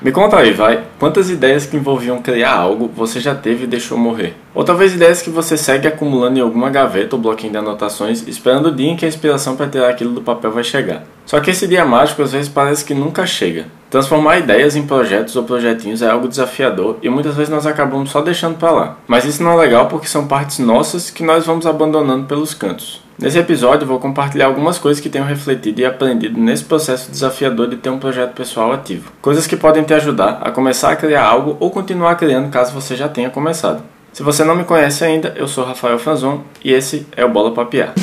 Me conta aí, vai. Quantas ideias que envolviam criar algo você já teve e deixou morrer? Ou talvez ideias que você segue acumulando em alguma gaveta ou bloquinho de anotações, esperando o dia em que a inspiração para tirar aquilo do papel vai chegar. Só que esse dia mágico às vezes parece que nunca chega. Transformar ideias em projetos ou projetinhos é algo desafiador e muitas vezes nós acabamos só deixando para lá. Mas isso não é legal porque são partes nossas que nós vamos abandonando pelos cantos. Nesse episódio vou compartilhar algumas coisas que tenho refletido e aprendido nesse processo desafiador de ter um projeto pessoal ativo. Coisas que podem te ajudar a começar a criar algo ou continuar criando caso você já tenha começado. Se você não me conhece ainda, eu sou Rafael Franzon e esse é o Bola Papiar.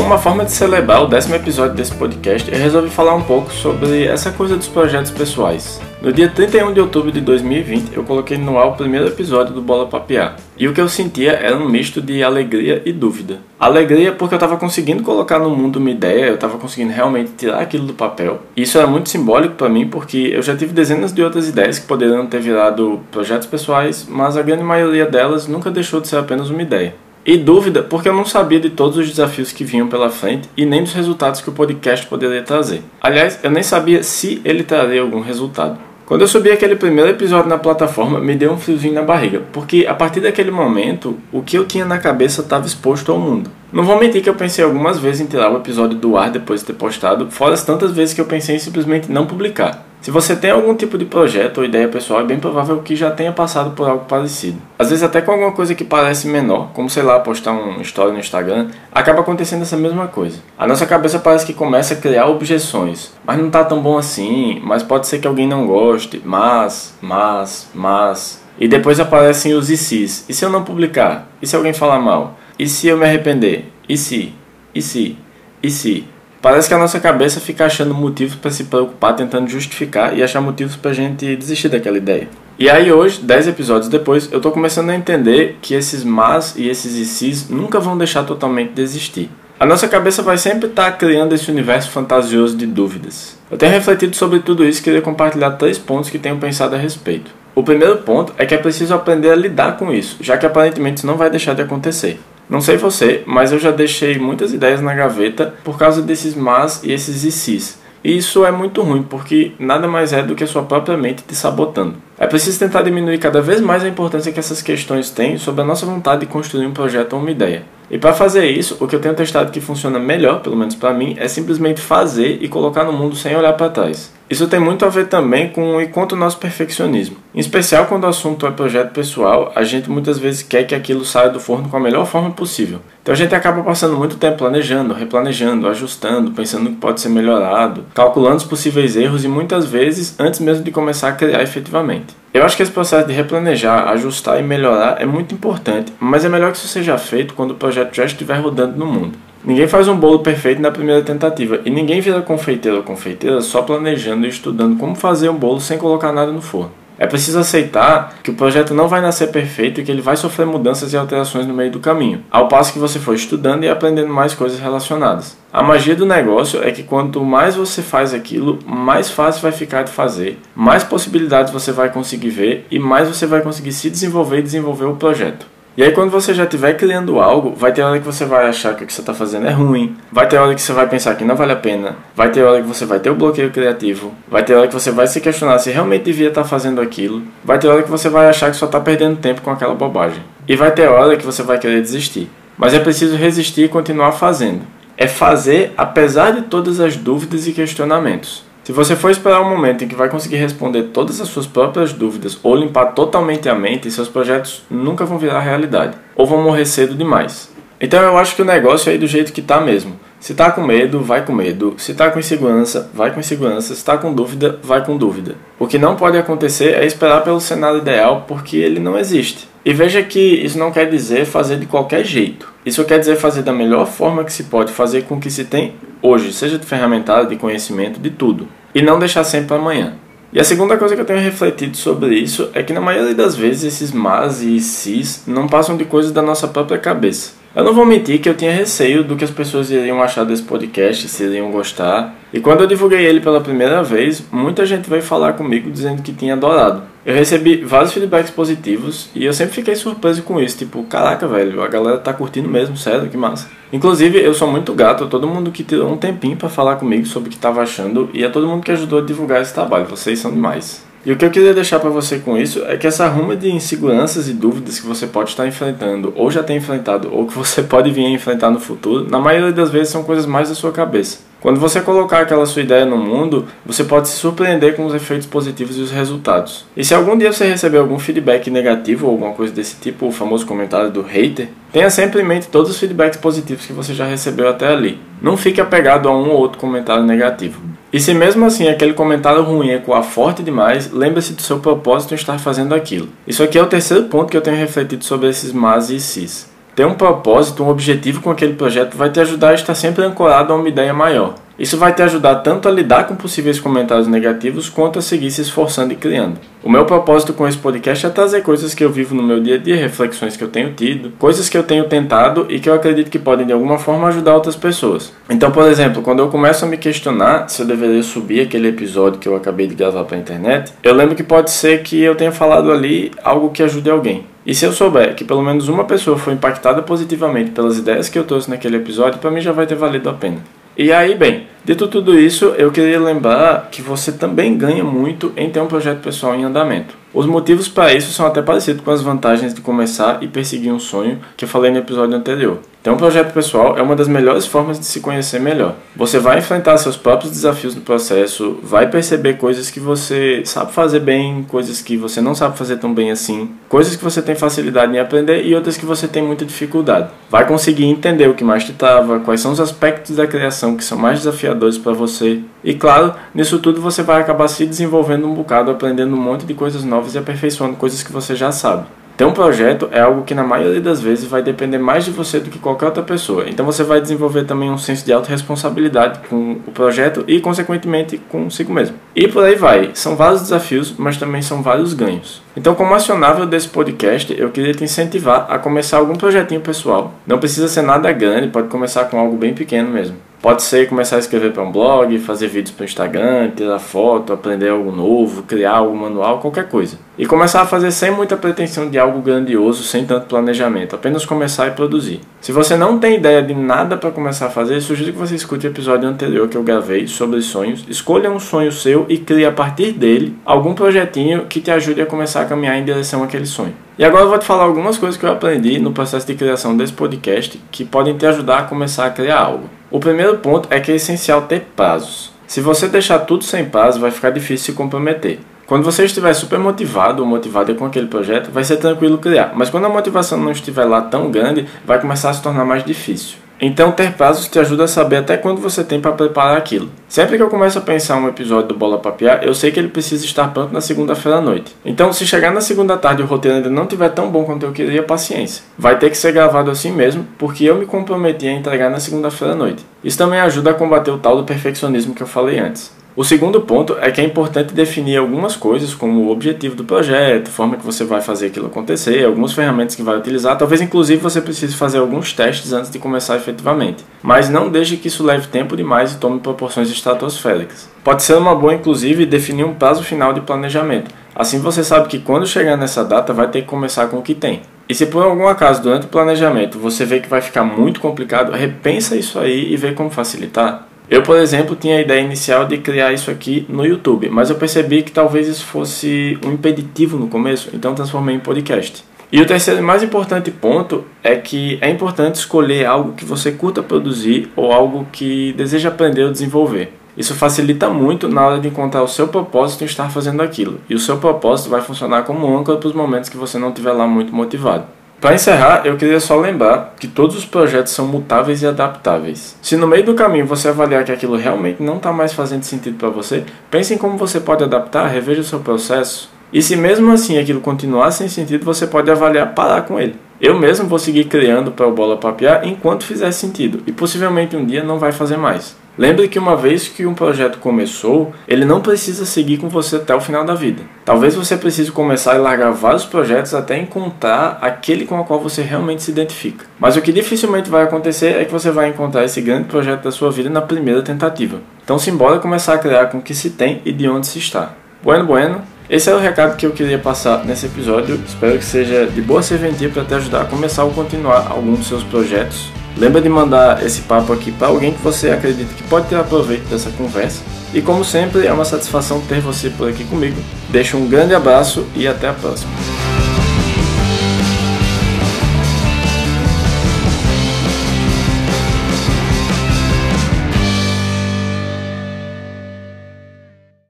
Como uma forma de celebrar o décimo episódio desse podcast, eu resolvi falar um pouco sobre essa coisa dos projetos pessoais. No dia 31 de outubro de 2020, eu coloquei no ar o primeiro episódio do Bola Papiar. E o que eu sentia era um misto de alegria e dúvida. Alegria porque eu estava conseguindo colocar no mundo uma ideia, eu estava conseguindo realmente tirar aquilo do papel. E isso era muito simbólico para mim porque eu já tive dezenas de outras ideias que poderiam ter virado projetos pessoais, mas a grande maioria delas nunca deixou de ser apenas uma ideia. E dúvida porque eu não sabia de todos os desafios que vinham pela frente e nem dos resultados que o podcast poderia trazer. Aliás, eu nem sabia se ele traria algum resultado. Quando eu subi aquele primeiro episódio na plataforma, me deu um friozinho na barriga, porque a partir daquele momento, o que eu tinha na cabeça estava exposto ao mundo. Não vou mentir que eu pensei algumas vezes em tirar o episódio do ar depois de ter postado, fora as tantas vezes que eu pensei em simplesmente não publicar. Se você tem algum tipo de projeto ou ideia pessoal, é bem provável que já tenha passado por algo parecido. Às vezes até com alguma coisa que parece menor, como sei lá, postar um story no Instagram, acaba acontecendo essa mesma coisa. A nossa cabeça parece que começa a criar objeções, mas não tá tão bom assim, mas pode ser que alguém não goste, mas, mas, mas. E depois aparecem os se's. E se eu não publicar? E se alguém falar mal? E se eu me arrepender? E se? E se? E se? Parece que a nossa cabeça fica achando motivos para se preocupar, tentando justificar e achar motivos para a gente desistir daquela ideia. E aí hoje, 10 episódios depois, eu estou começando a entender que esses mas e esses ICs nunca vão deixar totalmente de existir. A nossa cabeça vai sempre estar tá criando esse universo fantasioso de dúvidas. Eu tenho refletido sobre tudo isso e queria compartilhar três pontos que tenho pensado a respeito. O primeiro ponto é que é preciso aprender a lidar com isso, já que aparentemente isso não vai deixar de acontecer. Não sei você, mas eu já deixei muitas ideias na gaveta por causa desses mas e esses e se's. E isso é muito ruim, porque nada mais é do que a sua própria mente te sabotando. É preciso tentar diminuir cada vez mais a importância que essas questões têm sobre a nossa vontade de construir um projeto ou uma ideia. E para fazer isso, o que eu tenho testado que funciona melhor, pelo menos para mim, é simplesmente fazer e colocar no mundo sem olhar para trás. Isso tem muito a ver também com o enquanto nosso perfeccionismo. Em especial quando o assunto é projeto pessoal, a gente muitas vezes quer que aquilo saia do forno com a melhor forma possível. Então a gente acaba passando muito tempo planejando, replanejando, ajustando, pensando no que pode ser melhorado, calculando os possíveis erros e muitas vezes antes mesmo de começar a criar efetivamente. Eu acho que esse processo de replanejar, ajustar e melhorar é muito importante, mas é melhor que isso seja feito quando o projeto já estiver rodando no mundo. Ninguém faz um bolo perfeito na primeira tentativa e ninguém vira confeiteiro ou confeiteira só planejando e estudando como fazer um bolo sem colocar nada no forno. É preciso aceitar que o projeto não vai nascer perfeito e que ele vai sofrer mudanças e alterações no meio do caminho, ao passo que você for estudando e aprendendo mais coisas relacionadas. A magia do negócio é que quanto mais você faz aquilo, mais fácil vai ficar de fazer, mais possibilidades você vai conseguir ver e mais você vai conseguir se desenvolver e desenvolver o projeto. E aí quando você já estiver criando algo, vai ter hora que você vai achar que o que você está fazendo é ruim, vai ter hora que você vai pensar que não vale a pena, vai ter hora que você vai ter o bloqueio criativo, vai ter hora que você vai se questionar se realmente devia estar tá fazendo aquilo, vai ter hora que você vai achar que só está perdendo tempo com aquela bobagem. E vai ter hora que você vai querer desistir. Mas é preciso resistir e continuar fazendo. É fazer apesar de todas as dúvidas e questionamentos. Se você for esperar um momento em que vai conseguir responder todas as suas próprias dúvidas ou limpar totalmente a mente, seus projetos nunca vão virar realidade ou vão morrer cedo demais. Então eu acho que o negócio é aí do jeito que tá mesmo. Se tá com medo, vai com medo. Se tá com insegurança, vai com insegurança. Se tá com dúvida, vai com dúvida. O que não pode acontecer é esperar pelo cenário ideal, porque ele não existe. E veja que isso não quer dizer fazer de qualquer jeito. Isso quer dizer fazer da melhor forma que se pode, fazer com que se tem hoje, seja de ferramentada, de conhecimento, de tudo e não deixar sempre para amanhã. E a segunda coisa que eu tenho refletido sobre isso é que na maioria das vezes esses mas e cis não passam de coisas da nossa própria cabeça. Eu não vou mentir que eu tinha receio do que as pessoas iriam achar desse podcast, se iriam gostar. E quando eu divulguei ele pela primeira vez, muita gente veio falar comigo dizendo que tinha adorado. Eu recebi vários feedbacks positivos e eu sempre fiquei surpreso com isso. Tipo, caraca, velho, a galera tá curtindo mesmo, sério, que massa. Inclusive, eu sou muito grato a todo mundo que tirou um tempinho para falar comigo sobre o que tava achando e a todo mundo que ajudou a divulgar esse trabalho. Vocês são demais. E o que eu queria deixar para você com isso é que essa ruma de inseguranças e dúvidas que você pode estar enfrentando, ou já tem enfrentado, ou que você pode vir a enfrentar no futuro, na maioria das vezes são coisas mais da sua cabeça. Quando você colocar aquela sua ideia no mundo, você pode se surpreender com os efeitos positivos e os resultados. E se algum dia você receber algum feedback negativo ou alguma coisa desse tipo, o famoso comentário do hater, tenha sempre em mente todos os feedbacks positivos que você já recebeu até ali. Não fique apegado a um ou outro comentário negativo. E se mesmo assim aquele comentário ruim ecoar forte demais, lembre-se do seu propósito em estar fazendo aquilo. Isso aqui é o terceiro ponto que eu tenho refletido sobre esses mas e sis. Ter um propósito, um objetivo com aquele projeto vai te ajudar a estar sempre ancorado a uma ideia maior. Isso vai te ajudar tanto a lidar com possíveis comentários negativos quanto a seguir se esforçando e criando. O meu propósito com esse podcast é trazer coisas que eu vivo no meu dia a dia, reflexões que eu tenho tido, coisas que eu tenho tentado e que eu acredito que podem de alguma forma ajudar outras pessoas. Então, por exemplo, quando eu começo a me questionar se eu deveria subir aquele episódio que eu acabei de gravar para a internet, eu lembro que pode ser que eu tenha falado ali algo que ajude alguém. E se eu souber que pelo menos uma pessoa foi impactada positivamente pelas ideias que eu trouxe naquele episódio, para mim já vai ter valido a pena. E aí, bem, dito tudo isso, eu queria lembrar que você também ganha muito em ter um projeto pessoal em andamento. Os motivos para isso são até parecidos com as vantagens de começar e perseguir um sonho que eu falei no episódio anterior. Ter um projeto pessoal é uma das melhores formas de se conhecer melhor. Você vai enfrentar seus próprios desafios no processo, vai perceber coisas que você sabe fazer bem, coisas que você não sabe fazer tão bem assim, coisas que você tem facilidade em aprender e outras que você tem muita dificuldade. Vai conseguir entender o que mais te trava, quais são os aspectos da criação que são mais desafiadores para você. E claro, nisso tudo você vai acabar se desenvolvendo um bocado, aprendendo um monte de coisas novas e aperfeiçoando coisas que você já sabe. Ter um projeto é algo que na maioria das vezes vai depender mais de você do que qualquer outra pessoa. Então você vai desenvolver também um senso de autorresponsabilidade com o projeto e, consequentemente, consigo mesmo. E por aí vai. São vários desafios, mas também são vários ganhos. Então, como acionável desse podcast, eu queria te incentivar a começar algum projetinho pessoal. Não precisa ser nada grande, pode começar com algo bem pequeno mesmo. Pode ser começar a escrever para um blog, fazer vídeos para o Instagram, tirar foto, aprender algo novo, criar algo manual, qualquer coisa. E começar a fazer sem muita pretensão de algo grandioso, sem tanto planejamento, apenas começar e produzir. Se você não tem ideia de nada para começar a fazer, sugiro que você escute o episódio anterior que eu gravei sobre sonhos. Escolha um sonho seu e crie a partir dele algum projetinho que te ajude a começar a caminhar em direção àquele sonho. E agora eu vou te falar algumas coisas que eu aprendi no processo de criação desse podcast que podem te ajudar a começar a criar algo. O primeiro ponto é que é essencial ter prazos. Se você deixar tudo sem prazo, vai ficar difícil se comprometer. Quando você estiver super motivado ou motivada com aquele projeto, vai ser tranquilo criar. Mas quando a motivação não estiver lá tão grande, vai começar a se tornar mais difícil. Então, ter prazos te ajuda a saber até quando você tem para preparar aquilo. Sempre que eu começo a pensar um episódio do Bola Papiar, eu sei que ele precisa estar pronto na segunda-feira à noite. Então, se chegar na segunda tarde e o roteiro ainda não estiver tão bom quanto eu queria, paciência. Vai ter que ser gravado assim mesmo, porque eu me comprometi a entregar na segunda-feira à noite. Isso também ajuda a combater o tal do perfeccionismo que eu falei antes. O segundo ponto é que é importante definir algumas coisas, como o objetivo do projeto, forma que você vai fazer aquilo acontecer, algumas ferramentas que vai utilizar. Talvez, inclusive, você precise fazer alguns testes antes de começar efetivamente. Mas não deixe que isso leve tempo demais e tome proporções estratosféricas. Pode ser uma boa, inclusive, definir um prazo final de planejamento. Assim você sabe que quando chegar nessa data vai ter que começar com o que tem. E se por algum acaso durante o planejamento você vê que vai ficar muito complicado, repensa isso aí e vê como facilitar. Eu, por exemplo, tinha a ideia inicial de criar isso aqui no YouTube, mas eu percebi que talvez isso fosse um impeditivo no começo, então transformei em podcast. E o terceiro e mais importante ponto é que é importante escolher algo que você curta produzir ou algo que deseja aprender ou desenvolver. Isso facilita muito na hora de encontrar o seu propósito em estar fazendo aquilo, e o seu propósito vai funcionar como âncora para os momentos que você não estiver lá muito motivado. Para encerrar, eu queria só lembrar que todos os projetos são mutáveis e adaptáveis. Se no meio do caminho você avaliar que aquilo realmente não está mais fazendo sentido para você, pense em como você pode adaptar, reveja o seu processo. E se mesmo assim aquilo continuar sem sentido, você pode avaliar parar com ele. Eu mesmo vou seguir criando para o Bola Papiar enquanto fizer sentido, e possivelmente um dia não vai fazer mais. Lembre que uma vez que um projeto começou, ele não precisa seguir com você até o final da vida. Talvez você precise começar a largar vários projetos até encontrar aquele com o qual você realmente se identifica. Mas o que dificilmente vai acontecer é que você vai encontrar esse grande projeto da sua vida na primeira tentativa. Então, simbora começar a criar com o que se tem e de onde se está. Bueno, bueno. Esse é o recado que eu queria passar nesse episódio. Espero que seja de boa serventia para te ajudar a começar ou continuar algum dos seus projetos. Lembra de mandar esse papo aqui para alguém que você acredita que pode ter aproveito dessa conversa. E como sempre, é uma satisfação ter você por aqui comigo. Deixo um grande abraço e até a próxima.